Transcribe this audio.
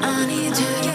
I need you to